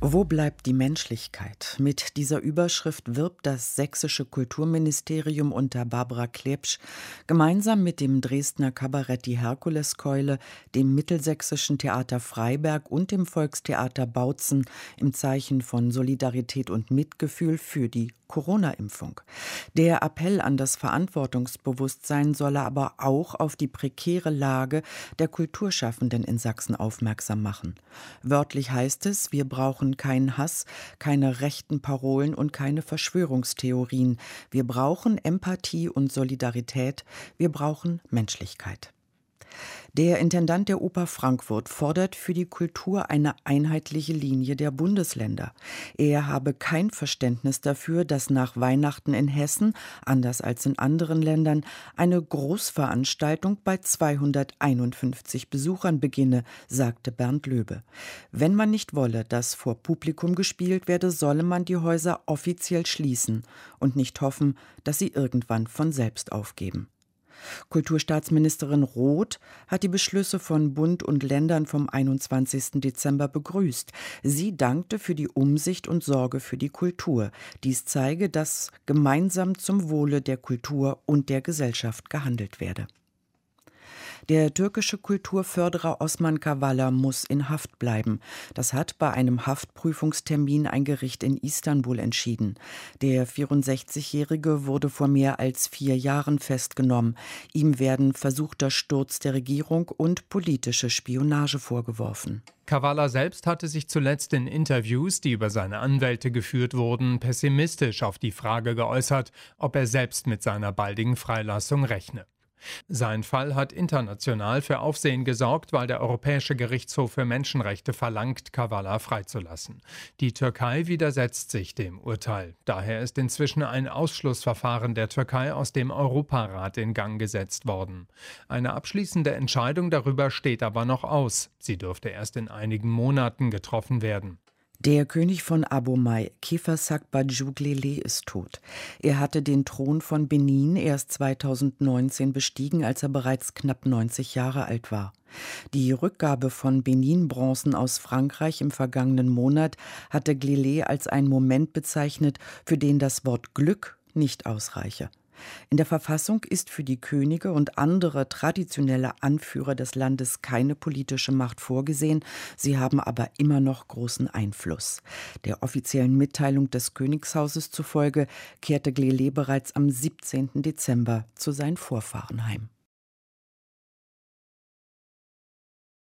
wo bleibt die Menschlichkeit? Mit dieser Überschrift wirbt das sächsische Kulturministerium unter Barbara Klebsch gemeinsam mit dem Dresdner Kabarett Die Herkuleskeule, dem Mittelsächsischen Theater Freiberg und dem Volkstheater Bautzen im Zeichen von Solidarität und Mitgefühl für die Corona-Impfung. Der Appell an das Verantwortungsbewusstsein solle aber auch auf die prekäre Lage der Kulturschaffenden in Sachsen aufmerksam machen. Wörtlich heißt es, wir brauchen keinen Hass, keine rechten Parolen und keine Verschwörungstheorien. Wir brauchen Empathie und Solidarität. Wir brauchen Menschlichkeit. Der Intendant der Oper Frankfurt fordert für die Kultur eine einheitliche Linie der Bundesländer. Er habe kein Verständnis dafür, dass nach Weihnachten in Hessen, anders als in anderen Ländern, eine Großveranstaltung bei 251 Besuchern beginne, sagte Bernd Löbe. Wenn man nicht wolle, dass vor Publikum gespielt werde, solle man die Häuser offiziell schließen und nicht hoffen, dass sie irgendwann von selbst aufgeben. Kulturstaatsministerin Roth hat die Beschlüsse von Bund und Ländern vom 21. Dezember begrüßt. Sie dankte für die Umsicht und Sorge für die Kultur. Dies zeige, dass gemeinsam zum Wohle der Kultur und der Gesellschaft gehandelt werde. Der türkische Kulturförderer Osman Kavala muss in Haft bleiben. Das hat bei einem Haftprüfungstermin ein Gericht in Istanbul entschieden. Der 64-Jährige wurde vor mehr als vier Jahren festgenommen. Ihm werden versuchter Sturz der Regierung und politische Spionage vorgeworfen. Kavala selbst hatte sich zuletzt in Interviews, die über seine Anwälte geführt wurden, pessimistisch auf die Frage geäußert, ob er selbst mit seiner baldigen Freilassung rechne. Sein Fall hat international für Aufsehen gesorgt, weil der Europäische Gerichtshof für Menschenrechte verlangt, Kavala freizulassen. Die Türkei widersetzt sich dem Urteil. Daher ist inzwischen ein Ausschlussverfahren der Türkei aus dem Europarat in Gang gesetzt worden. Eine abschließende Entscheidung darüber steht aber noch aus. Sie dürfte erst in einigen Monaten getroffen werden. Der König von Abomey, Kifasak Bajuglele, ist tot. Er hatte den Thron von Benin erst 2019 bestiegen, als er bereits knapp 90 Jahre alt war. Die Rückgabe von Benin-Bronzen aus Frankreich im vergangenen Monat hatte Glele als einen Moment bezeichnet, für den das Wort Glück nicht ausreiche. In der Verfassung ist für die Könige und andere traditionelle Anführer des Landes keine politische Macht vorgesehen, sie haben aber immer noch großen Einfluss. Der offiziellen Mitteilung des Königshauses zufolge kehrte Glele bereits am 17. Dezember zu seinen Vorfahren heim.